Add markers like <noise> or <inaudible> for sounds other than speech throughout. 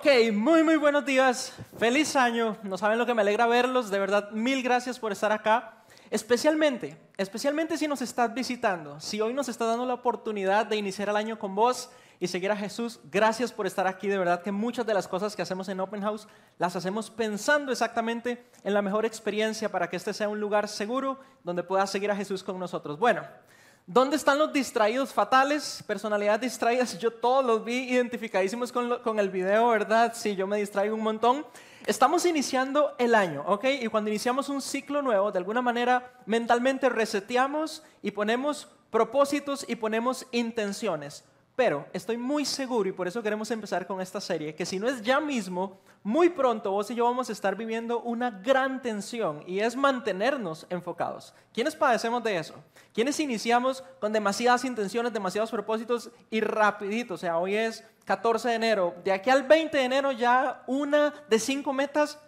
Ok, muy muy buenos días, feliz año, no saben lo que me alegra verlos, de verdad mil gracias por estar acá, especialmente, especialmente si nos estás visitando, si hoy nos está dando la oportunidad de iniciar el año con vos y seguir a Jesús, gracias por estar aquí, de verdad que muchas de las cosas que hacemos en Open House las hacemos pensando exactamente en la mejor experiencia para que este sea un lugar seguro donde puedas seguir a Jesús con nosotros. Bueno. ¿Dónde están los distraídos fatales? Personalidades distraídas. Yo todos los vi identificadísimos con, el video, ¿verdad? Sí, yo me distraigo un montón. Estamos iniciando el año, ¿ok? Y cuando iniciamos un ciclo nuevo, de alguna manera mentalmente reseteamos y ponemos propósitos y ponemos intenciones. Pero estoy muy seguro, y por eso queremos empezar con esta serie, que si no es ya mismo, muy pronto vos y yo vamos a estar viviendo una gran tensión y es mantenernos enfocados. ¿Quiénes padecemos de eso? ¿Quiénes iniciamos con demasiadas intenciones, demasiados propósitos y rapidito? O sea, hoy es 14 de enero, de aquí al 20 de enero ya una de cinco metas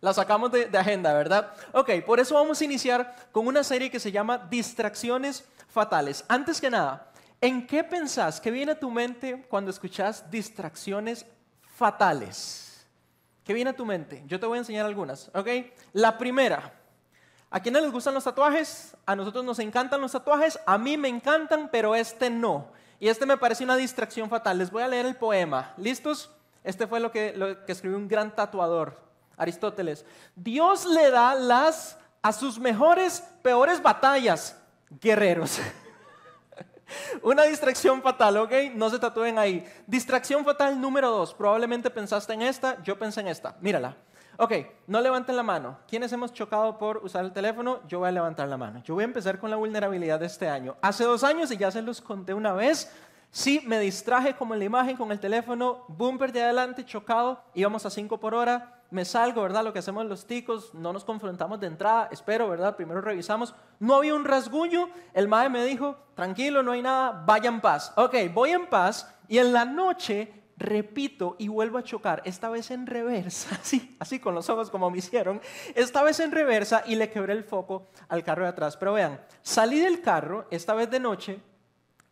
la sacamos de, de agenda, ¿verdad? Ok, por eso vamos a iniciar con una serie que se llama Distracciones Fatales. Antes que nada, ¿En qué pensás? ¿Qué viene a tu mente cuando escuchas distracciones fatales? ¿Qué viene a tu mente? Yo te voy a enseñar algunas, ¿ok? La primera, ¿a quiénes les gustan los tatuajes? A nosotros nos encantan los tatuajes, a mí me encantan, pero este no. Y este me parece una distracción fatal. Les voy a leer el poema. ¿Listos? Este fue lo que, lo que escribió un gran tatuador, Aristóteles. Dios le da las a sus mejores, peores batallas, guerreros. <laughs> <laughs> Una distracción fatal, ¿ok? No se tatúen ahí. Distracción fatal número dos. Probablemente pensaste en esta, yo pensé en esta. Mírala. Ok, no levanten la mano. ¿Quiénes hemos chocado por usar el teléfono? Yo voy a levantar la mano. Yo voy a empezar con la vulnerabilidad de este año. Hace dos años, y ya se los conté una vez, sí me distraje como en la imagen con el teléfono, bumper de adelante, chocado, íbamos a 5 por hora, me salgo, ¿verdad? Lo que hacemos los ticos, no nos confrontamos de entrada, espero, ¿verdad? Primero revisamos. No había un rasguño, el madre me dijo, tranquilo, no hay nada, vaya en paz. Ok, voy en paz y en la noche repito y vuelvo a chocar, esta vez en reversa, <laughs> así, así con los ojos como me hicieron, esta vez en reversa y le quebré el foco al carro de atrás. Pero vean, salí del carro, esta vez de noche,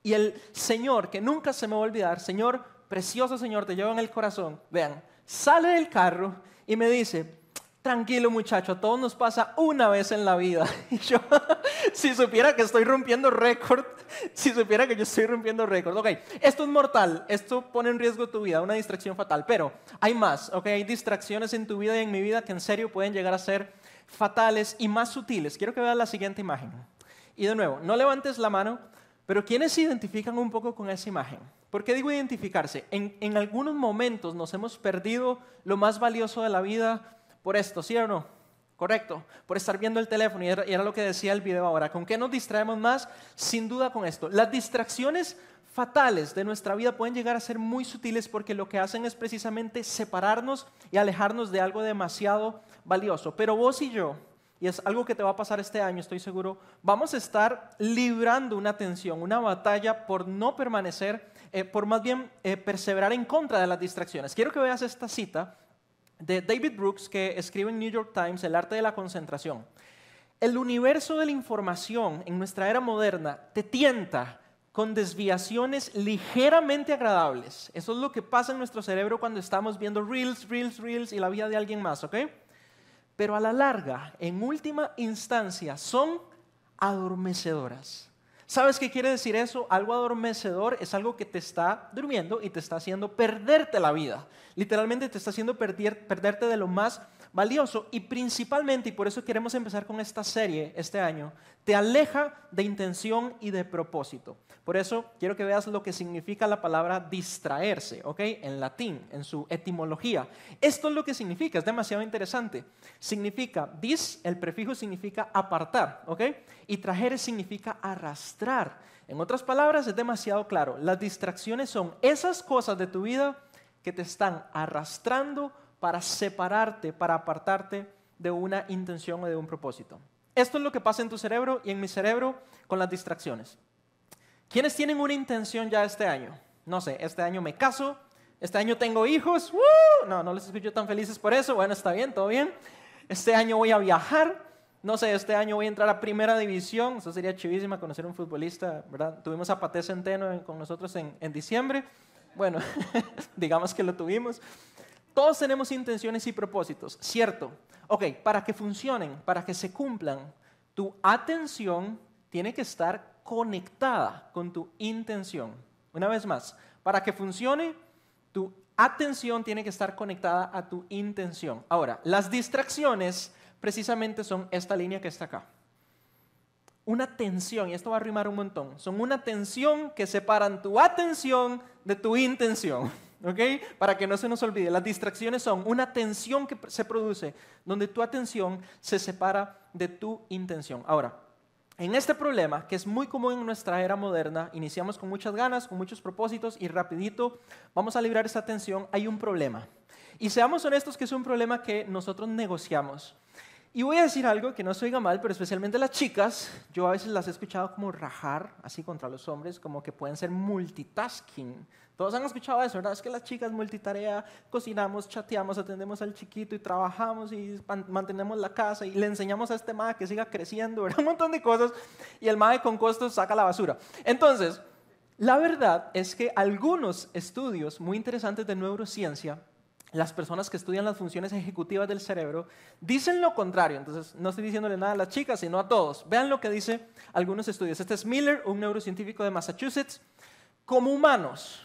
y el Señor, que nunca se me va a olvidar, Señor, precioso Señor, te llevo en el corazón, vean, sale del carro y me dice, tranquilo muchacho, a todos nos pasa una vez en la vida. <laughs> Y yo, <laughs> si supiera que estoy rompiendo récord, <laughs> si supiera que yo estoy rompiendo récord, ok, esto es mortal, esto pone en riesgo tu vida, una distracción fatal, pero hay más, ok, hay distracciones en tu vida y en mi vida que en serio pueden llegar a ser fatales y más sutiles. Quiero que veas la siguiente imagen. Y de nuevo, no levantes la mano, pero ¿quiénes se identifican un poco con esa imagen? ¿Por qué digo identificarse? En, algunos momentos nos hemos perdido lo más valioso de la vida por esto, ¿sí o no? Correcto, por estar viendo el teléfono, era, y era, lo que decía el video ahora. ¿Con qué nos distraemos más? Sin duda con esto. Las distracciones fatales de nuestra vida pueden llegar a ser muy sutiles porque lo que hacen es precisamente separarnos y alejarnos de algo demasiado valioso. Pero vos y yo, y es algo que te va a pasar este año, estoy seguro, vamos a estar librando una tensión, una batalla por no permanecer, eh, por más bien eh, perseverar en contra de las distracciones. Quiero que veas esta cita de David Brooks que escribe en New York Times, El arte de la concentración. El universo de la información en nuestra era moderna te tienta con desviaciones ligeramente agradables. Eso es lo que pasa en nuestro cerebro cuando estamos viendo reels, reels, reels y la vida de alguien más, ¿ok? Pero a la larga, en última instancia, son adormecedoras. ¿Sabes qué quiere decir eso? Algo adormecedor es algo que te está durmiendo y te está haciendo perderte la vida. Literalmente te está haciendo perderte de lo más valioso y principalmente, y por eso queremos empezar con esta serie este año, te aleja de intención y de propósito. Por eso quiero que veas lo que significa la palabra distraerse, ¿ok? En latín, en su etimología. Esto es lo que significa, es demasiado interesante. Significa, dis, el prefijo significa apartar, ¿ok? Y trajer significa arrastrar. En otras palabras, es demasiado claro. Las distracciones son esas cosas de tu vida que te están arrastrando para separarte, para apartarte de una intención o de un propósito. Esto es lo que pasa en tu cerebro y en mi cerebro con las distracciones. ¿Quiénes tienen una intención ya este año? No sé, este año me caso, este año tengo hijos, no, no les escucho tan felices por eso, bueno, está bien, todo bien. Este año voy a viajar, no sé, este año voy a entrar a primera división, eso sería chivísima conocer un futbolista, ¿verdad? Tuvimos a Paté Centeno con nosotros en diciembre, Bueno, <laughs> digamos que lo tuvimos. Todos tenemos intenciones y propósitos, ¿cierto? Ok, para que funcionen, para que se cumplan, tu atención tiene que estar conectada con tu intención. Una vez más, para que funcione, tu atención tiene que estar conectada a tu intención. Ahora, las distracciones precisamente son esta línea que está acá. Una tensión, y esto va a rimar un montón, son una tensión que separan tu atención de tu intención. ¿Ok? Para que no se nos olvide, las distracciones son una tensión que se produce donde tu atención se separa de tu intención. Ahora, en este problema, que es muy común en nuestra era moderna, iniciamos con muchas ganas, con muchos propósitos y rapidito vamos a librar esta tensión, hay un problema. Y seamos honestos que es un problema que nosotros negociamos. Y voy a decir algo que no se oiga mal, pero especialmente las chicas, yo a veces las he escuchado como rajar así contra los hombres, como que pueden ser multitasking. Todos han escuchado eso, ¿verdad? Es que las chicas multitarea, cocinamos, chateamos, atendemos al chiquito y trabajamos y mantenemos la casa y le enseñamos a este madre que siga creciendo, ¿verdad? <laughs> Un montón de cosas y el madre con costos saca la basura. Entonces, la verdad es que algunos estudios muy interesantes de neurociencia las personas que estudian las funciones ejecutivas del cerebro dicen lo contrario. Entonces, no estoy diciéndole nada a las chicas, sino a todos. Vean lo que dice algunos estudios. Este es Miller, un neurocientífico de Massachusetts. Como humanos,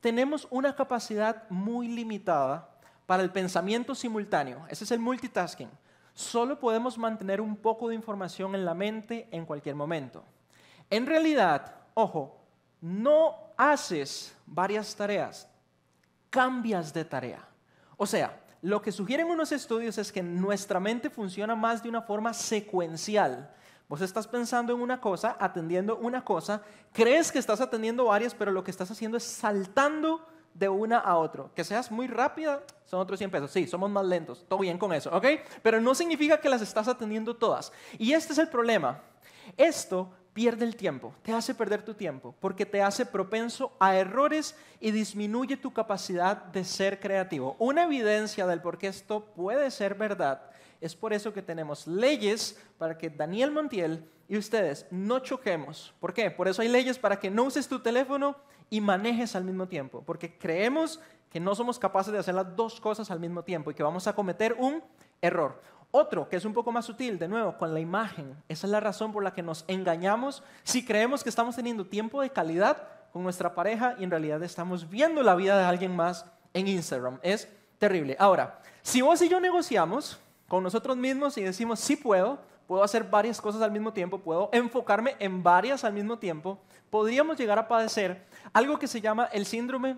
tenemos una capacidad muy limitada para el pensamiento simultáneo. Ese es el multitasking. Solo podemos mantener un poco de información en la mente en cualquier momento. En realidad, ojo, no haces varias tareas, cambias de tarea. O sea, lo que sugieren unos estudios es que nuestra mente funciona más de una forma secuencial. Vos estás pensando en una cosa, atendiendo una cosa, crees que estás atendiendo varias, pero lo que estás haciendo es saltando de una a otra. Que seas muy rápida, son otros 100 pesos. Sí, somos más lentos, todo bien con eso, ¿ok? Pero no significa que las estás atendiendo todas. Y este es el problema. Esto pierde el tiempo, te hace perder tu tiempo, porque te hace propenso a errores y disminuye tu capacidad de ser creativo. Una evidencia del por qué esto puede ser verdad es por eso que tenemos leyes para que Daniel Montiel y ustedes no choquemos. ¿Por qué? Por eso hay leyes para que no uses tu teléfono y manejes al mismo tiempo, porque creemos que no somos capaces de hacer las dos cosas al mismo tiempo y que vamos a cometer un error. Otro, que es un poco más sutil, de nuevo, con la imagen. Esa es la razón por la que nos engañamos si creemos que estamos teniendo tiempo de calidad con nuestra pareja y en realidad estamos viendo la vida de alguien más en Instagram. Es terrible. Ahora, si vos y yo negociamos con nosotros mismos y decimos, sí puedo, puedo hacer varias cosas al mismo tiempo, puedo enfocarme en varias al mismo tiempo, podríamos llegar a padecer algo que se llama el síndrome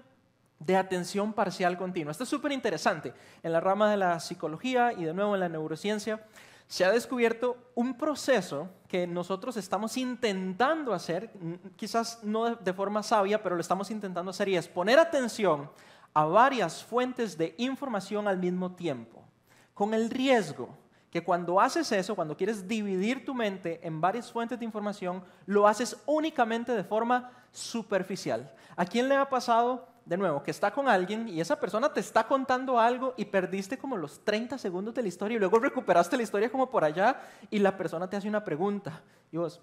de atención parcial continua. Esto es súper interesante. En la rama de la psicología y de nuevo en la neurociencia se ha descubierto un proceso que nosotros estamos intentando hacer, quizás no de forma sabia, pero lo estamos intentando hacer y es poner atención a varias fuentes de información al mismo tiempo, con el riesgo que cuando haces eso, cuando quieres dividir tu mente en varias fuentes de información, lo haces únicamente de forma superficial. ¿A quién le ha pasado de nuevo, que está con alguien y esa persona te está contando algo y perdiste como los 30 segundos de la historia y luego recuperaste la historia como por allá y la persona te hace una pregunta y vos,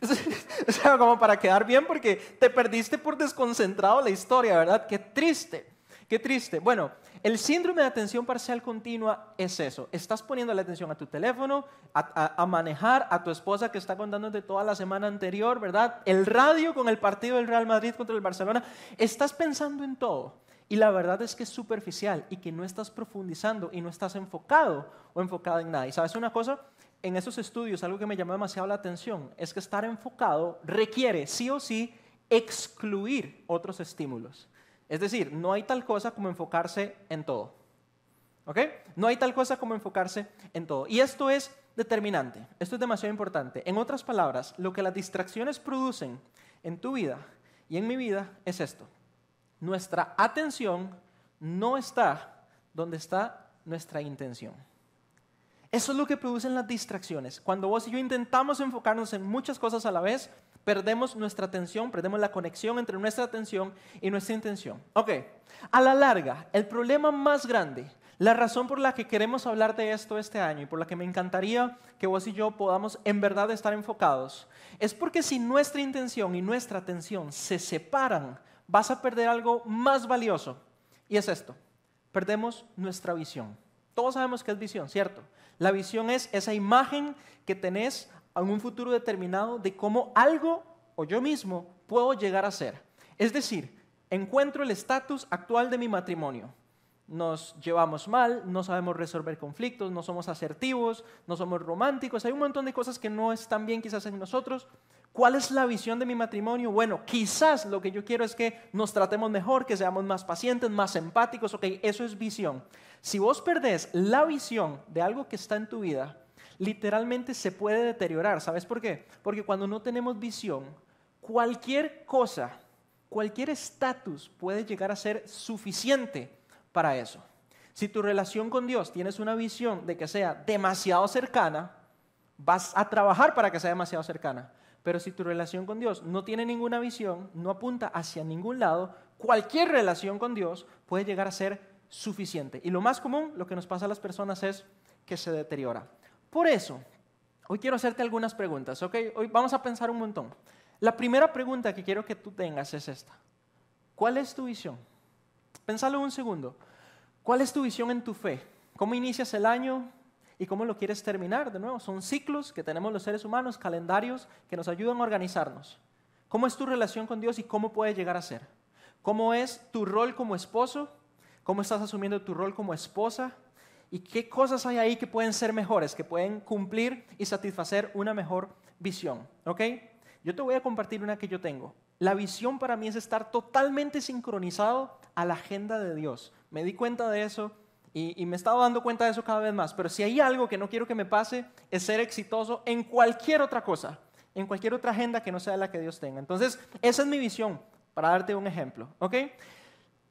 <laughs> o sea, como para quedar bien porque te perdiste por desconcentrado la historia, ¿verdad? Qué triste. Qué triste. Bueno, el síndrome de atención parcial continua es eso. Estás poniendo la atención a tu teléfono, a, manejar, a tu esposa que está contándote toda la semana anterior, ¿verdad? El radio con el partido del Real Madrid contra el Barcelona. Estás pensando en todo. Y la verdad es que es superficial y que no estás profundizando y no estás enfocado o enfocada en nada. Y sabes una cosa, en esos estudios algo que me llamó demasiado la atención es que estar enfocado requiere sí o sí excluir otros estímulos. Es decir, no hay tal cosa como enfocarse en todo. ¿Ok? No hay tal cosa como enfocarse en todo. Y esto es determinante, esto es demasiado importante. En otras palabras, lo que las distracciones producen en tu vida y en mi vida es esto. Nuestra atención no está donde está nuestra intención. Eso es lo que producen las distracciones. Cuando vos y yo intentamos enfocarnos en muchas cosas a la vez, perdemos nuestra atención, perdemos la conexión entre nuestra atención y nuestra intención. Ok, a la larga, el problema más grande, la razón por la que queremos hablar de esto este año y por la que me encantaría que vos y yo podamos en verdad estar enfocados, es porque si nuestra intención y nuestra atención se separan vas a perder algo más valioso. Y es esto, perdemos nuestra visión. Todos sabemos que es visión, ¿cierto? La visión es esa imagen que tenés en un futuro determinado de cómo algo o yo mismo puedo llegar a ser. Es decir, encuentro el estatus actual de mi matrimonio. Nos llevamos mal, no sabemos resolver conflictos, no somos asertivos, no somos románticos, hay un montón de cosas que no están bien quizás en nosotros. ¿Cuál es la visión de mi matrimonio? Bueno, quizás lo que yo quiero es que nos tratemos mejor, que seamos más pacientes, más empáticos, ok, eso es visión. Si vos perdés la visión de algo que está en tu vida, literalmente se puede deteriorar. ¿Sabes por qué? Porque cuando no tenemos visión, cualquier cosa, cualquier estatus puede llegar a ser suficiente para eso. Si tu relación con Dios tienes una visión de que sea demasiado cercana, vas a trabajar para que sea demasiado cercana. Pero si tu relación con Dios no tiene ninguna visión, no apunta hacia ningún lado, cualquier relación con Dios puede llegar a ser suficiente. Y lo más común, lo que nos pasa a las personas es que se deteriora. Por eso, hoy quiero hacerte algunas preguntas, ¿ok? Hoy vamos a pensar un montón. La primera pregunta que quiero que tú tengas es esta. ¿Cuál es tu visión? Pensalo un segundo. ¿Cuál es tu visión en tu fe? ¿Cómo inicias el año y cómo lo quieres terminar? De nuevo, son ciclos que tenemos los seres humanos, calendarios que nos ayudan a organizarnos. ¿Cómo es tu relación con Dios y cómo puede llegar a ser? ¿Cómo es tu rol como esposo? ¿Cómo estás asumiendo tu rol como esposa? Y qué cosas hay ahí que pueden ser mejores, que pueden cumplir y satisfacer una mejor visión. ¿Ok? Yo te voy a compartir una que yo tengo. La visión para mí es estar totalmente sincronizado a la agenda de Dios. Me di cuenta de eso y, me he estado dando cuenta de eso cada vez más. Pero si hay algo que no quiero que me pase, es ser exitoso en cualquier otra cosa, en cualquier otra agenda que no sea la que Dios tenga. Entonces, esa es mi visión, para darte un ejemplo. ¿Ok?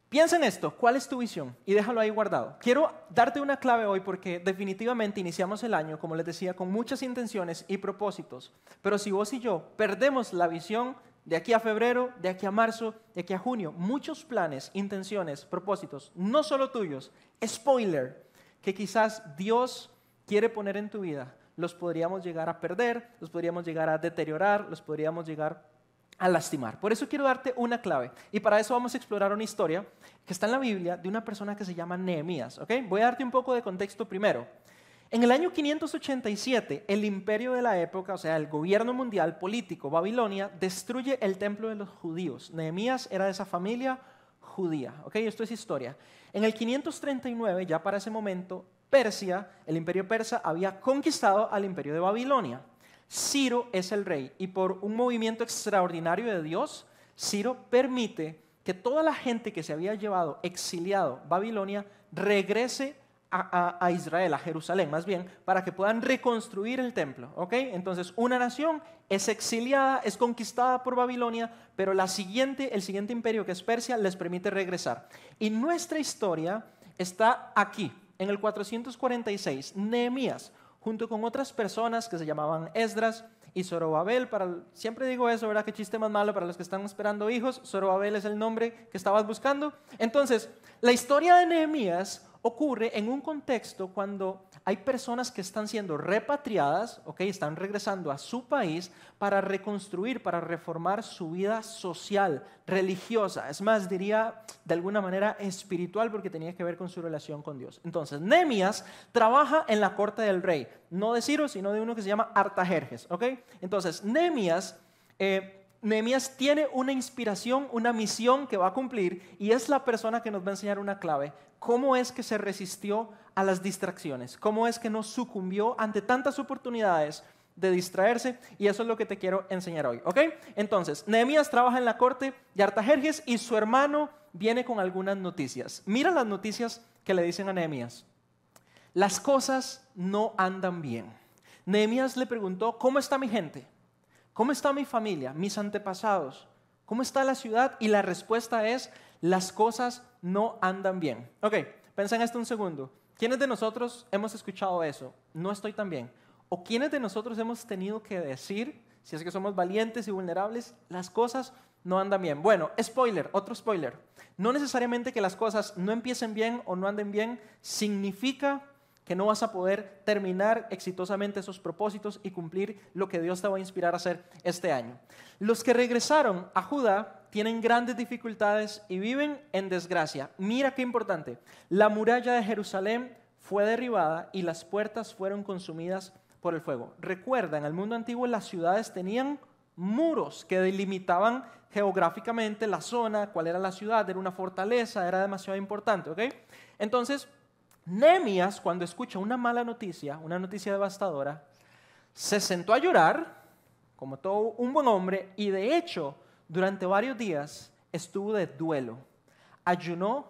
Piensa en esto, ¿cuál es tu visión? Y déjalo ahí guardado. Quiero darte una clave hoy porque definitivamente iniciamos el año, como les decía, con muchas intenciones y propósitos. Pero si vos y yo perdemos la visión de aquí a febrero, de aquí a marzo, de aquí a junio, muchos planes, intenciones, propósitos, no solo tuyos, spoiler, que quizás Dios quiere poner en tu vida, los podríamos llegar a perder, los podríamos llegar a deteriorar, los podríamos llegar a lastimar. Por eso quiero darte una clave. Y para eso vamos a explorar una historia que está en la Biblia de una persona que se llama Nehemías. ¿okay? Voy a darte un poco de contexto primero. En el año 587, el imperio de la época, o sea, el gobierno mundial político, Babilonia, destruye el templo de los judíos. Nehemías era de esa familia judía. ¿okay? Esto es historia. En el 539, ya para ese momento, Persia, el imperio persa, había conquistado al imperio de Babilonia. Ciro es el rey y por un movimiento extraordinario de Dios, Ciro permite que toda la gente que se había llevado exiliado Babilonia regrese a, Israel, a Jerusalén más bien, para que puedan reconstruir el templo. ¿ok? Entonces, una nación es exiliada, es conquistada por Babilonia, pero la siguiente, el siguiente imperio que es Persia les permite regresar. Y nuestra historia está aquí, en el 446. Nehemías, junto con otras personas que se llamaban Esdras y Zorobabel. Para, siempre digo eso, ¿verdad? Qué chiste más malo para los que están esperando hijos. Zorobabel es el nombre que estabas buscando. Entonces, la historia de Nehemías ocurre en un contexto cuando hay personas que están siendo repatriadas, ¿ok? están regresando a su país para reconstruir, para reformar su vida social, religiosa. Es más, diría de alguna manera espiritual porque tenía que ver con su relación con Dios. Entonces, Nehemías trabaja en la corte del rey, no de Ciro, sino de uno que se llama Artajerjes. ¿ok? Entonces, Nehemías... Eh, Nehemías tiene una inspiración, una misión que va a cumplir y es la persona que nos va a enseñar una clave. ¿Cómo es que se resistió a las distracciones? ¿Cómo es que no sucumbió ante tantas oportunidades de distraerse? Y eso es lo que te quiero enseñar hoy, ¿ok? Entonces, Nehemías trabaja en la corte de Artajerjes y su hermano viene con algunas noticias. Mira las noticias que le dicen a Nehemías. Las cosas no andan bien. Nehemías le preguntó, ¿cómo está mi gente? ¿Cómo está mi familia, mis antepasados? ¿Cómo está la ciudad? Y la respuesta es, las cosas no andan bien. Ok, piensa en esto un segundo. ¿Quiénes de nosotros hemos escuchado eso? No estoy tan bien. ¿O quiénes de nosotros hemos tenido que decir, si es que somos valientes y vulnerables, las cosas no andan bien? Bueno, spoiler, otro spoiler. No necesariamente que las cosas no empiecen bien o no anden bien significa que no vas a poder terminar exitosamente esos propósitos y cumplir lo que Dios te va a inspirar a hacer este año. Los que regresaron a Judá tienen grandes dificultades y viven en desgracia. Mira qué importante. La muralla de Jerusalén fue derribada y las puertas fueron consumidas por el fuego. Recuerda, en el mundo antiguo las ciudades tenían muros que delimitaban geográficamente la zona, cuál era la ciudad, era una fortaleza, era demasiado importante. Entonces, Nehemías, cuando escucha una mala noticia, una noticia devastadora, se sentó a llorar, como todo un buen hombre, y de hecho, durante varios días estuvo de duelo. Ayunó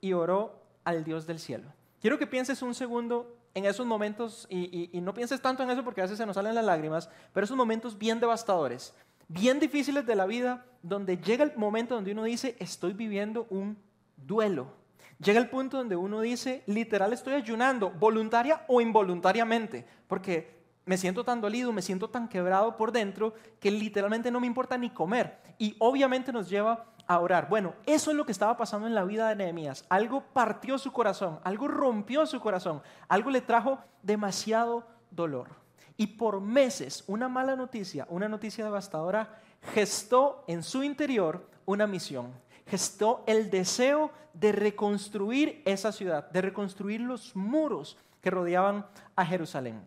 y oró al Dios del cielo. Quiero que pienses un segundo en esos momentos, y, no pienses tanto en eso porque a veces se nos salen las lágrimas, pero esos momentos bien devastadores, bien difíciles de la vida, donde llega el momento donde uno dice, estoy viviendo un duelo. Llega el punto donde uno dice, literal estoy ayunando, voluntaria o involuntariamente, porque me siento tan dolido, me siento tan quebrado por dentro que literalmente no me importa ni comer. Y obviamente nos lleva a orar. Bueno, eso es lo que estaba pasando en la vida de Nehemías. Algo partió su corazón, algo rompió su corazón, algo le trajo demasiado dolor. Y por meses, una mala noticia, una noticia devastadora, gestó en su interior una misión. Gestó el deseo de reconstruir esa ciudad, de reconstruir los muros que rodeaban a Jerusalén.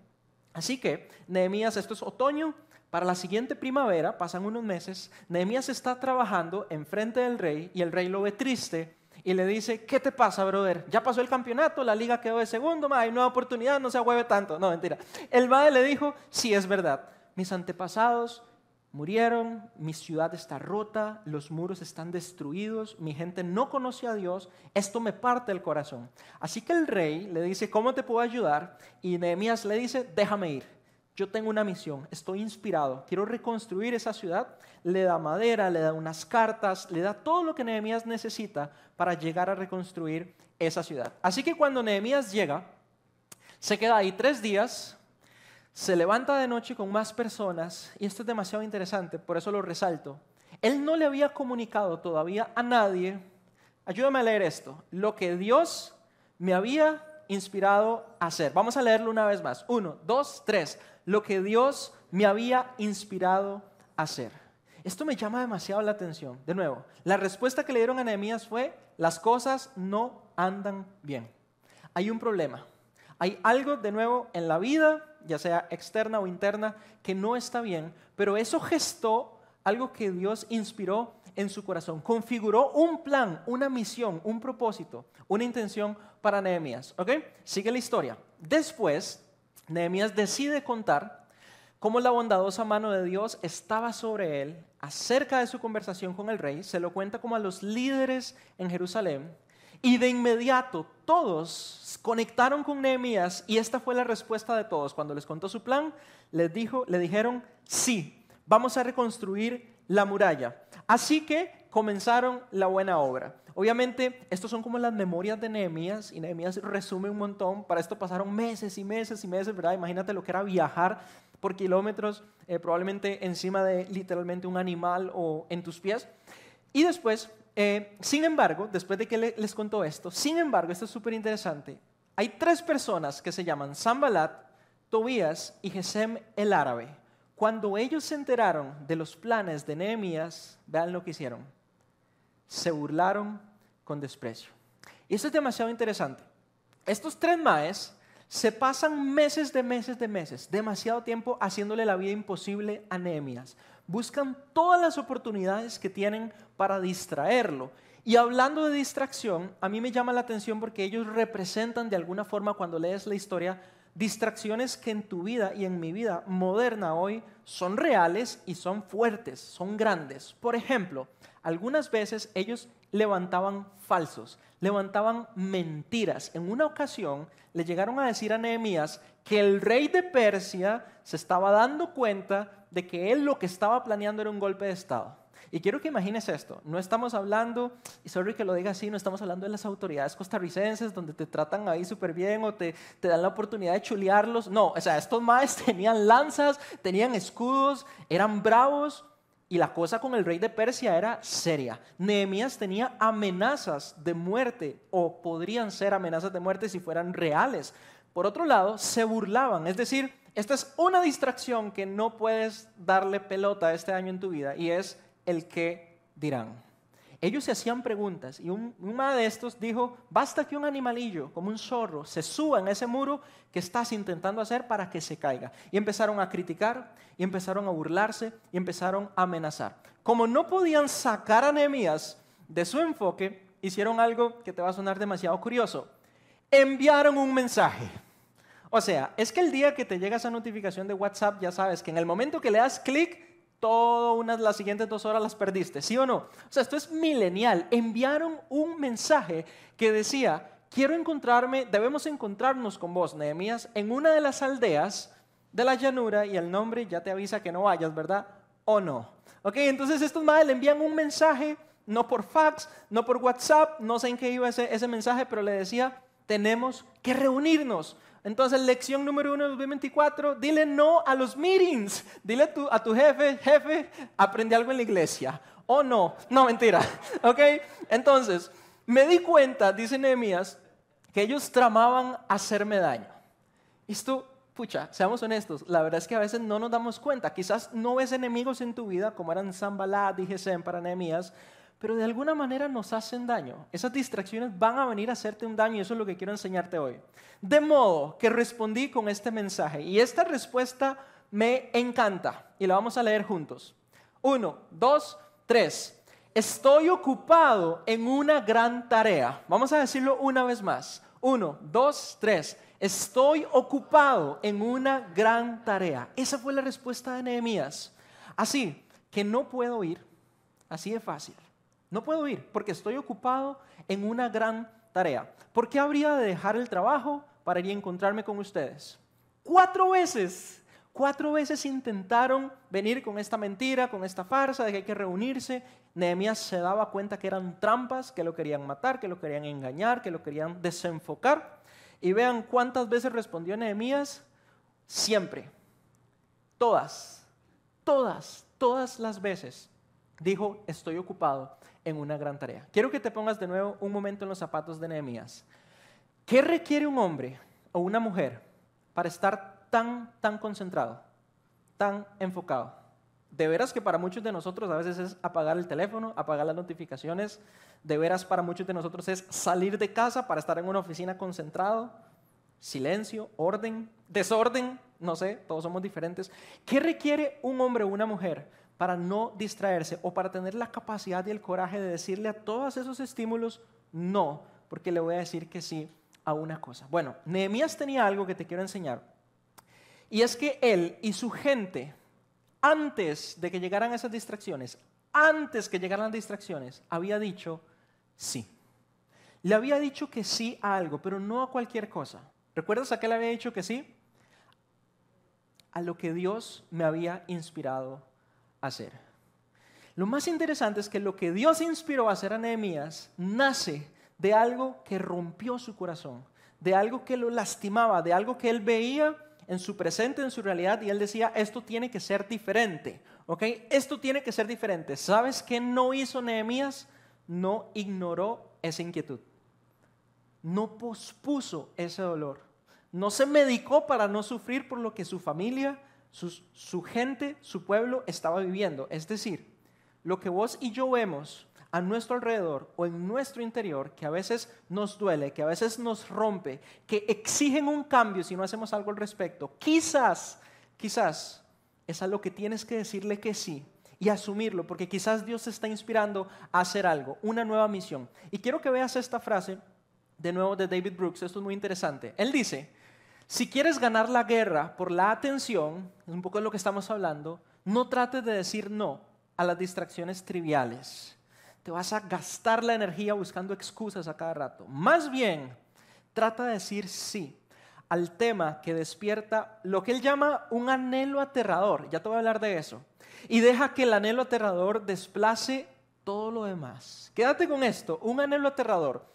Así que, Nehemías, esto es otoño, para la siguiente primavera, pasan unos meses, Nehemías está trabajando enfrente del rey y el rey lo ve triste y le dice, ¿qué te pasa, brother? Ya pasó el campeonato, la liga quedó de segundo, hay nueva oportunidad, no se ahueve tanto. No, mentira. El madre le dijo, sí, es verdad, mis antepasados murieron, mi ciudad está rota, los muros están destruidos, mi gente no conoce a Dios, esto me parte el corazón. Así que el rey le dice, ¿cómo te puedo ayudar? Y Nehemías le dice, déjame ir. Yo tengo una misión, estoy inspirado, quiero reconstruir esa ciudad. Le da madera, le da unas cartas, le da todo lo que Nehemías necesita para llegar a reconstruir esa ciudad. Así que cuando Nehemías llega, se queda ahí tres días, se levanta de noche con más personas, y esto es demasiado interesante, por eso lo resalto. Él no le había comunicado todavía a nadie, ayúdame a leer esto, lo que Dios me había inspirado a hacer. Vamos a leerlo una vez más. Uno, dos, tres. Lo que Dios me había inspirado a hacer. Esto me llama demasiado la atención. De nuevo, la respuesta que le dieron a Nehemías fue, las cosas no andan bien. Hay un problema. Hay algo de nuevo en la vida ya sea externa o interna, que no está bien, pero eso gestó algo que Dios inspiró en su corazón. Configuró un plan, una misión, un propósito, una intención para Nehemías. ¿Ok? Sigue la historia. Después, Nehemías decide contar cómo la bondadosa mano de Dios estaba sobre él acerca de su conversación con el rey. Se lo cuenta como a los líderes en Jerusalén. Y de inmediato todos conectaron con Nehemías y esta fue la respuesta de todos. Cuando les contó su plan, les dijo, le dijeron, sí, vamos a reconstruir la muralla. Así que comenzaron la buena obra. Obviamente, estos son como las memorias de Nehemías y Nehemías resume un montón. Para esto pasaron meses y meses y meses, ¿verdad? Imagínate lo que era viajar por kilómetros, eh, probablemente encima de literalmente un animal o en tus pies. Y después eh, sin embargo, después de que les contó esto, sin embargo, esto es súper interesante, hay tres personas que se llaman Sambalat, Tobías y Gesem el árabe. Cuando ellos se enteraron de los planes de Nehemías, vean lo que hicieron. Se burlaron con desprecio. Y esto es demasiado interesante. Estos tres maes se pasan meses de meses de meses, demasiado tiempo haciéndole la vida imposible a Nehemías buscan todas las oportunidades que tienen para distraerlo. Y hablando de distracción, a mí me llama la atención porque ellos representan de alguna forma cuando lees la historia distracciones que en tu vida y en mi vida moderna hoy son reales y son fuertes, son grandes. Por ejemplo, algunas veces ellos levantaban falsos, levantaban mentiras. En una ocasión le llegaron a decir a Nehemías que el rey de Persia se estaba dando cuenta de que él lo que estaba planeando era un golpe de Estado. Y quiero que imagines esto, no estamos hablando, y sorry que lo diga así, no estamos hablando de las autoridades costarricenses donde te tratan ahí súper bien o te, te, dan la oportunidad de chulearlos. No, o sea, estos más <laughs> tenían lanzas, tenían escudos, eran bravos y la cosa con el rey de Persia era seria. Nehemías tenía amenazas de muerte o podrían ser amenazas de muerte si fueran reales. Por otro lado, se burlaban, es decir, esta es una distracción que no puedes darle pelota este año en tu vida y es el que dirán. Ellos se hacían preguntas y un, uno de estos dijo, basta que un animalillo, como un zorro, se suba en ese muro que estás intentando hacer para que se caiga. Y empezaron a criticar, y empezaron a burlarse, y empezaron a amenazar. Como no podían sacar a Nehemías de su enfoque, hicieron algo que te va a sonar demasiado curioso. Enviaron un mensaje. O sea, es que el día que te llega esa notificación de WhatsApp, ya sabes que en el momento que le das clic, todas las siguientes dos horas las perdiste, ¿sí o no? O sea, esto es milenial. Enviaron un mensaje que decía, quiero encontrarme, debemos encontrarnos con vos, Nehemías, en una de las aldeas de la llanura y el nombre ya te avisa que no vayas, ¿verdad? ¿O no? Ok, entonces estos madres le envían un mensaje, no por fax, no por WhatsApp, no sé en qué iba ese, ese mensaje, pero le decía, tenemos que reunirnos. Entonces, lección número uno de 2024, dile no a los meetings. Dile a tu jefe, jefe, aprendí algo en la iglesia. O no, no, mentira. <laughs> ¿Ok? Entonces, me di cuenta, dice Nehemías, que ellos tramaban hacerme daño. Esto, pucha, seamos honestos, la verdad es que a veces no nos damos cuenta. Quizás no ves enemigos en tu vida, como eran Zambalá, y Gesem para Nehemías, pero de alguna manera nos hacen daño. Esas distracciones van a venir a hacerte un daño y eso es lo que quiero enseñarte hoy. De modo que respondí con este mensaje y esta respuesta me encanta y la vamos a leer juntos. Uno, dos, tres. Estoy ocupado en una gran tarea. Vamos a decirlo una vez más. Uno, dos, tres. Estoy ocupado en una gran tarea. Esa fue la respuesta de Nehemías. Así que no puedo ir. Así de fácil. No puedo ir porque estoy ocupado en una gran tarea. ¿Por qué habría de dejar el trabajo para ir a encontrarme con ustedes? Cuatro veces, cuatro veces intentaron venir con esta mentira, con esta farsa de que hay que reunirse. Nehemías se daba cuenta que eran trampas, que lo querían matar, que lo querían engañar, que lo querían desenfocar. Y vean cuántas veces respondió Nehemías. Siempre. Todas, todas, todas las veces dijo, estoy ocupado en una gran tarea. Quiero que te pongas de nuevo un momento en los zapatos de Nehemías. ¿Qué requiere un hombre o una mujer para estar tan, tan concentrado, tan enfocado? De veras que para muchos de nosotros a veces es apagar el teléfono, apagar las notificaciones. De veras para muchos de nosotros es salir de casa para estar en una oficina concentrado. Silencio, orden, desorden, no sé, todos somos diferentes. ¿Qué requiere un hombre o una mujer para no distraerse o para tener la capacidad y el coraje de decirle a todos esos estímulos no, porque le voy a decir que sí a una cosa. Bueno, Nehemías tenía algo que te quiero enseñar. Y es que él y su gente, antes de que llegaran esas distracciones, antes que llegaran las distracciones, había dicho sí. Le había dicho que sí a algo, pero no a cualquier cosa. ¿Recuerdas a qué le había dicho que sí? A lo que Dios me había inspirado hacer. Lo más interesante es que lo que Dios inspiró a hacer a Nehemías nace de algo que rompió su corazón, de algo que lo lastimaba, de algo que él veía en su presente, en su realidad, y él decía, esto tiene que ser diferente, ¿ok? Esto tiene que ser diferente. ¿Sabes qué no hizo Nehemías? No ignoró esa inquietud. No pospuso ese dolor. No se medicó para no sufrir por lo que su familia, su, gente, su pueblo estaba viviendo. Es decir, lo que vos y yo vemos a nuestro alrededor o en nuestro interior, que a veces nos duele, que a veces nos rompe, que exigen un cambio si no hacemos algo al respecto, quizás, quizás es a lo que tienes que decirle que sí y asumirlo, porque quizás Dios te está inspirando a hacer algo, una nueva misión. Y quiero que veas esta frase de nuevo de David Brooks, esto es muy interesante. Él dice, si quieres ganar la guerra por la atención, es un poco de lo que estamos hablando, no trates de decir no a las distracciones triviales. Te vas a gastar la energía buscando excusas a cada rato. Más bien, trata de decir sí al tema que despierta lo que él llama un anhelo aterrador. Ya te voy a hablar de eso. Y deja que el anhelo aterrador desplace todo lo demás. Quédate con esto, un anhelo aterrador.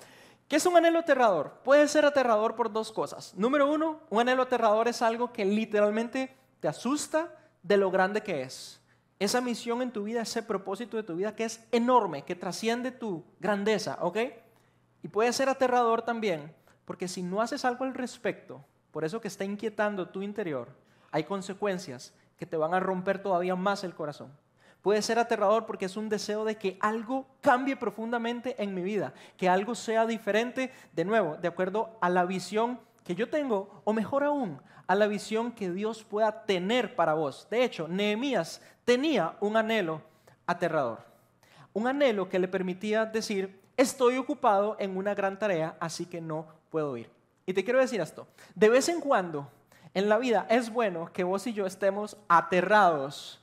¿Qué es un anhelo aterrador? Puede ser aterrador por dos cosas. Número uno, un anhelo aterrador es algo que literalmente te asusta de lo grande que es. Esa misión en tu vida, ese propósito de tu vida que es enorme, que trasciende tu grandeza, ¿ok? Y puede ser aterrador también, porque si no haces algo al respecto, por eso que está inquietando tu interior, hay consecuencias que te van a romper todavía más el corazón. Puede ser aterrador porque es un deseo de que algo cambie profundamente en mi vida, que algo sea diferente, de nuevo, de acuerdo a la visión que yo tengo, o mejor aún, a la visión que Dios pueda tener para vos. De hecho, Nehemías tenía un anhelo aterrador, un anhelo que le permitía decir, estoy ocupado en una gran tarea, así que no puedo ir. Y te quiero decir esto, de vez en cuando en la vida es bueno que vos y yo estemos aterrados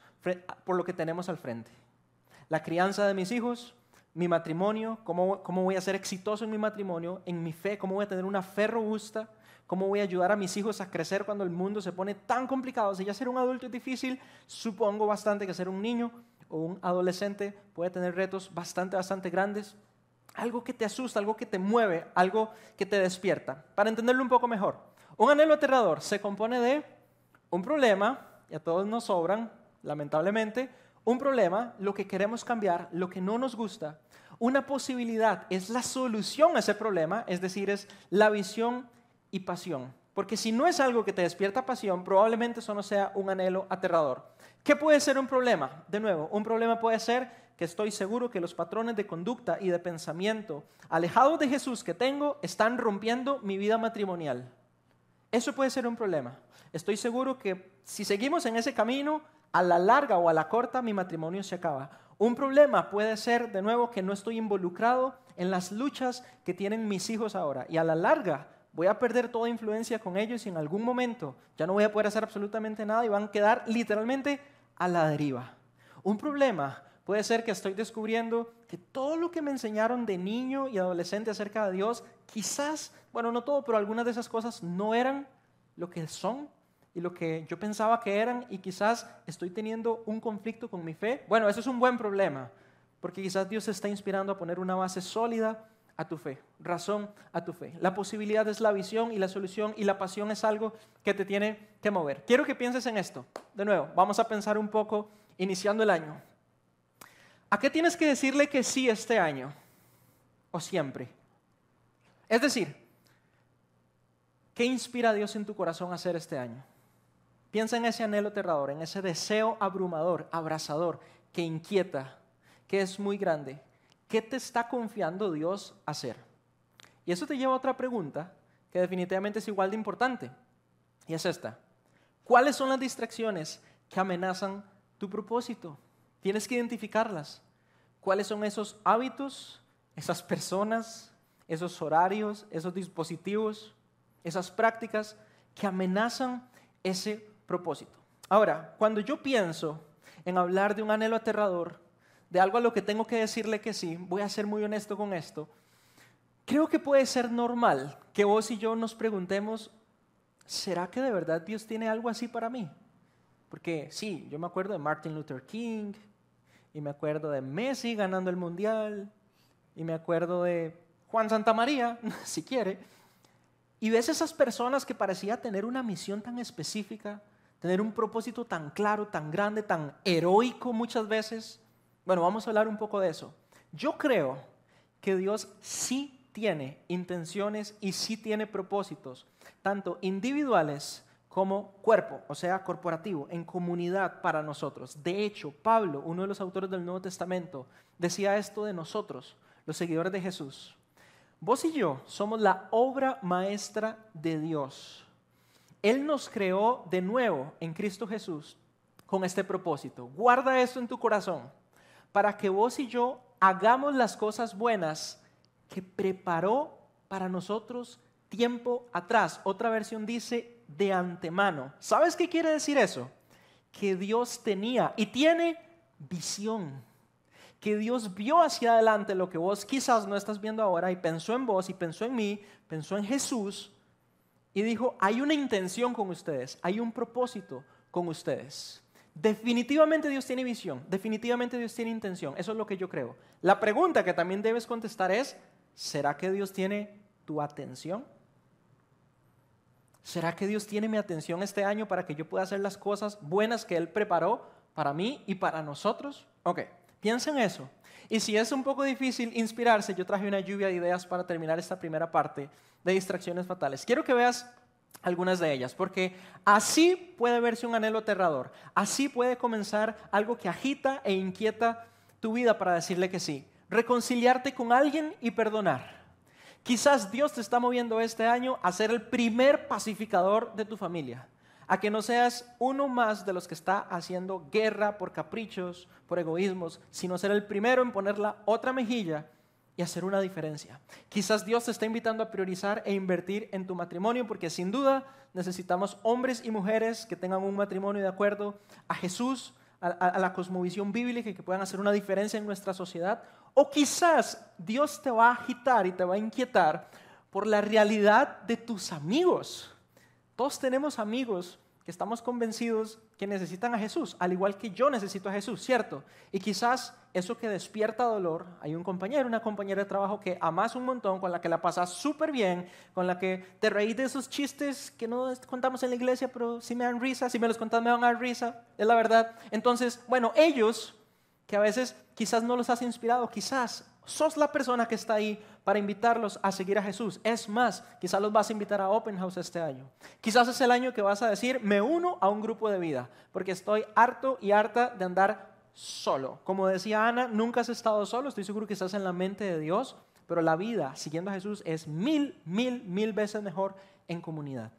por lo que tenemos al frente. La crianza de mis hijos, mi matrimonio, cómo, cómo voy a ser exitoso en mi matrimonio, en mi fe, cómo voy a tener una fe robusta, cómo voy a ayudar a mis hijos a crecer cuando el mundo se pone tan complicado. Si ya ser un adulto es difícil, supongo bastante que ser un niño o un adolescente puede tener retos bastante, bastante grandes. Algo que te asusta, algo que te mueve, algo que te despierta. Para entenderlo un poco mejor, un anhelo aterrador se compone de un problema, y a todos nos sobran, lamentablemente, un problema, lo que queremos cambiar, lo que no nos gusta. Una posibilidad es la solución a ese problema, es decir, es la visión y pasión. Porque si no es algo que te despierta pasión, probablemente eso no sea un anhelo aterrador. ¿Qué puede ser un problema? De nuevo, un problema puede ser que estoy seguro que los patrones de conducta y de pensamiento alejados de Jesús que tengo están rompiendo mi vida matrimonial. Eso puede ser un problema. Estoy seguro que si seguimos en ese camino, a la larga o a la corta mi matrimonio se acaba. Un problema puede ser, de nuevo, que no estoy involucrado en las luchas que tienen mis hijos ahora. Y a la larga voy a perder toda influencia con ellos y en algún momento ya no voy a poder hacer absolutamente nada y van a quedar literalmente a la deriva. Un problema puede ser que estoy descubriendo que todo lo que me enseñaron de niño y adolescente acerca de Dios, quizás, bueno, no todo, pero algunas de esas cosas no eran lo que son y lo que yo pensaba que eran y quizás estoy teniendo un conflicto con mi fe. Bueno, eso es un buen problema, porque quizás Dios se está inspirando a poner una base sólida a tu fe, razón a tu fe. La posibilidad es la visión y la solución y la pasión es algo que te tiene que mover. Quiero que pienses en esto. De nuevo, vamos a pensar un poco iniciando el año. ¿A qué tienes que decirle que sí este año? ¿O siempre? Es decir, ¿qué inspira a Dios en tu corazón a hacer este año? Piensa en ese anhelo aterrador, en ese deseo abrumador, abrazador, que inquieta, que es muy grande. ¿Qué te está confiando Dios hacer? Y eso te lleva a otra pregunta que definitivamente es igual de importante. Y es esta. ¿Cuáles son las distracciones que amenazan tu propósito? Tienes que identificarlas. ¿Cuáles son esos hábitos, esas personas, esos horarios, esos dispositivos, esas prácticas que amenazan ese propósito. Ahora, cuando yo pienso en hablar de un anhelo aterrador, de algo a lo que tengo que decirle que sí, voy a ser muy honesto con esto, creo que puede ser normal que vos y yo nos preguntemos, ¿será que de verdad Dios tiene algo así para mí? Porque sí, yo me acuerdo de Martin Luther King, y me acuerdo de Messi ganando el Mundial, y me acuerdo de Juan Santa María, <laughs> si quiere, y ves esas personas que parecía tener una misión tan específica, tener un propósito tan claro, tan grande, tan heroico muchas veces. Bueno, vamos a hablar un poco de eso. Yo creo que Dios sí tiene intenciones y sí tiene propósitos, tanto individuales como cuerpo, o sea, corporativo, en comunidad para nosotros. De hecho, Pablo, uno de los autores del Nuevo Testamento, decía esto de nosotros, los seguidores de Jesús. Vos y yo somos la obra maestra de Dios. Él nos creó de nuevo en Cristo Jesús con este propósito. Guarda esto en tu corazón para que vos y yo hagamos las cosas buenas que preparó para nosotros tiempo atrás. Otra versión dice de antemano. ¿Sabes qué quiere decir eso? Que Dios tenía y tiene visión. Que Dios vio hacia adelante lo que vos quizás no estás viendo ahora y pensó en vos y pensó en mí, pensó en Jesús y dijo, hay una intención con ustedes, hay un propósito con ustedes. Definitivamente Dios tiene visión, definitivamente Dios tiene intención, eso es lo que yo creo. La pregunta que también debes contestar es, ¿será que Dios tiene tu atención? ¿Será que Dios tiene mi atención este año para que yo pueda hacer las cosas buenas que Él preparó para mí y para nosotros? Ok, piensa en eso. Y si es un poco difícil inspirarse, yo traje una lluvia de ideas para terminar esta primera parte de distracciones fatales. Quiero que veas algunas de ellas, porque así puede verse un anhelo aterrador, así puede comenzar algo que agita e inquieta tu vida para decirle que sí, reconciliarte con alguien y perdonar. Quizás Dios te está moviendo este año a ser el primer pacificador de tu familia, a que no seas uno más de los que está haciendo guerra por caprichos, por egoísmos, sino ser el primero en poner la otra mejilla y hacer una diferencia. Quizás Dios te está invitando a priorizar e invertir en tu matrimonio porque sin duda necesitamos hombres y mujeres que tengan un matrimonio de acuerdo a Jesús, a, la cosmovisión bíblica que puedan hacer una diferencia en nuestra sociedad. O quizás Dios te va a agitar y te va a inquietar por la realidad de tus amigos. Todos tenemos amigos que estamos convencidos que necesitan a Jesús, al igual que yo necesito a Jesús, ¿cierto? Y quizás eso que despierta dolor, hay un compañero, una compañera de trabajo que amas un montón, con la que la pasas súper bien, con la que te reís de esos chistes que no contamos en la iglesia, pero si me dan risa, si me los contas me van a dar risa, es la verdad. Entonces, bueno, ellos que a veces quizás no los has inspirado, quizás sos la persona que está ahí para invitarlos a seguir a Jesús. Es más, quizás los vas a invitar a Open House este año. Quizás es el año que vas a decir, me uno a un grupo de vida, porque estoy harto y harta de andar solo. Como decía Ana, nunca has estado solo, estoy seguro que estás en la mente de Dios, pero la vida siguiendo a Jesús es mil, mil, mil veces mejor en comunidad.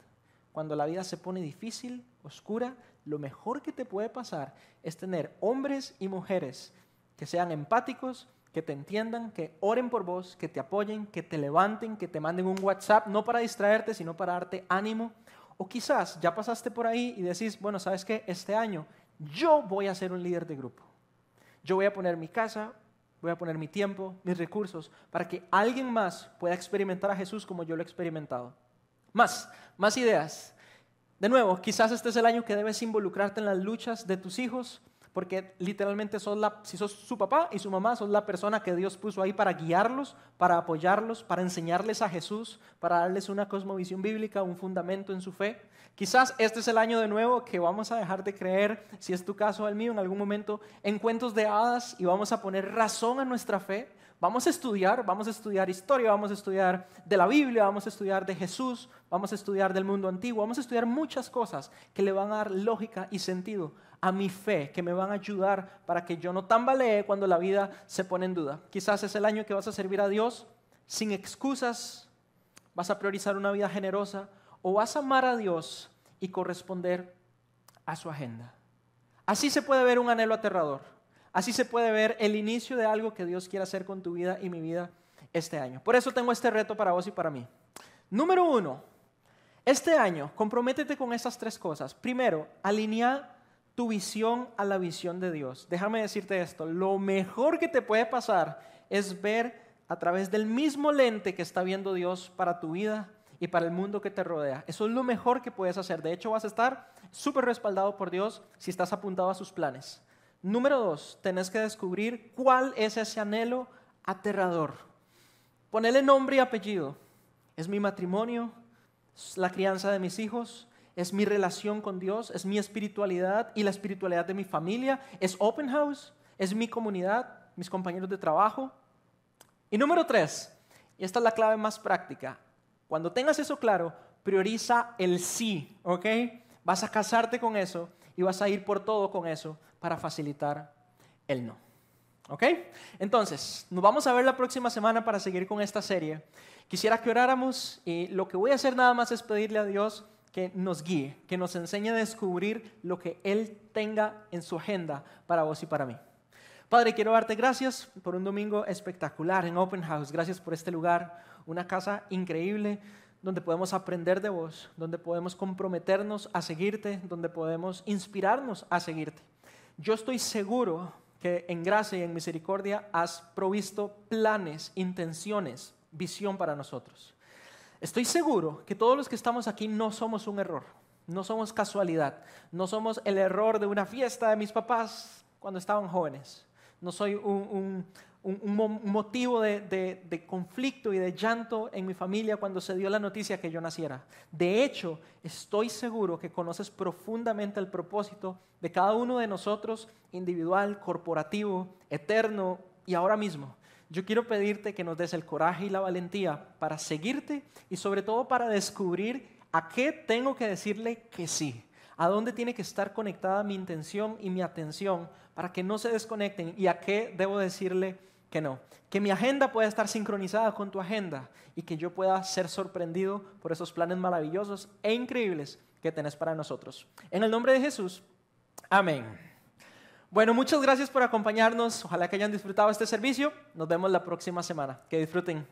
Cuando la vida se pone difícil, oscura, lo mejor que te puede pasar es tener hombres y mujeres que sean empáticos, que te entiendan, que oren por vos, que te apoyen, que te levanten, que te manden un WhatsApp, no para distraerte, sino para darte ánimo. O quizás ya pasaste por ahí y decís, bueno, ¿sabes qué? Este año yo voy a ser un líder de grupo. Yo voy a poner mi casa, voy a poner mi tiempo, mis recursos, para que alguien más pueda experimentar a Jesús como yo lo he experimentado. Más, más ideas. De nuevo, quizás este es el año que debes involucrarte en las luchas de tus hijos, porque literalmente sos la, si sos su papá y su mamá, sos la persona que Dios puso ahí para guiarlos, para apoyarlos, para enseñarles a Jesús, para darles una cosmovisión bíblica, un fundamento en su fe. Quizás este es el año de nuevo que vamos a dejar de creer, si es tu caso o el mío, en algún momento, en cuentos de hadas y vamos a poner razón a nuestra fe. Vamos a estudiar, vamos a estudiar historia, vamos a estudiar de la Biblia, vamos a estudiar de Jesús, vamos a estudiar del mundo antiguo, vamos a estudiar muchas cosas que le van a dar lógica y sentido a mi fe, que me van a ayudar para que yo no tambalee cuando la vida se pone en duda. Quizás es el año que vas a servir a Dios sin excusas, vas a priorizar una vida generosa o vas a amar a Dios y corresponder a su agenda. Así se puede ver un anhelo aterrador. Así se puede ver el inicio de algo que Dios quiere hacer con tu vida y mi vida este año. Por eso tengo este reto para vos y para mí. Número uno, este año comprométete con estas tres cosas. Primero, alinea tu visión a la visión de Dios. Déjame decirte esto, lo mejor que te puede pasar es ver a través del mismo lente que está viendo Dios para tu vida y para el mundo que te rodea. Eso es lo mejor que puedes hacer. De hecho, vas a estar súper respaldado por Dios si estás apuntado a sus planes. Número dos, tenés que descubrir cuál es ese anhelo aterrador. Ponele nombre y apellido. ¿Es mi matrimonio? ¿Es la crianza de mis hijos? Es mi relación con Dios, es mi espiritualidad y la espiritualidad de mi familia, es Open House, es mi comunidad, mis compañeros de trabajo. Y número tres, y esta es la clave más práctica, cuando tengas eso claro, prioriza el sí, ¿ok? Vas a casarte con eso y vas a ir por todo con eso para facilitar el no. ¿Ok? Entonces, nos vamos a ver la próxima semana para seguir con esta serie. Quisiera que oráramos y lo que voy a hacer nada más es pedirle a Dios que nos guíe, que nos enseñe a descubrir lo que Él tenga en su agenda para vos y para mí. Padre, quiero darte gracias por un domingo espectacular en Open House. Gracias por este lugar, una casa increíble donde podemos aprender de vos, donde podemos comprometernos a seguirte, donde podemos inspirarnos a seguirte. Yo estoy seguro que en gracia y en misericordia has provisto planes, intenciones, visión para nosotros. Estoy seguro que todos los que estamos aquí no somos un error, no somos casualidad, no somos el error de una fiesta de mis papás cuando estaban jóvenes, no soy un, motivo de, de, conflicto y de llanto en mi familia cuando se dio la noticia que yo naciera. De hecho, estoy seguro que conoces profundamente el propósito de cada uno de nosotros, individual, corporativo, eterno y ahora mismo. Yo quiero pedirte que nos des el coraje y la valentía para seguirte y sobre todo para descubrir ¿A qué tengo que decirle que sí? ¿A dónde tiene que estar conectada mi intención y mi atención para que no se desconecten? ¿Y a qué debo decirle que no? Que mi agenda pueda estar sincronizada con tu agenda y que yo pueda ser sorprendido por esos planes maravillosos e increíbles que tenés para nosotros. En el nombre de Jesús, amén. Bueno, muchas gracias por acompañarnos. Ojalá que hayan disfrutado este servicio. Nos vemos la próxima semana. Que disfruten.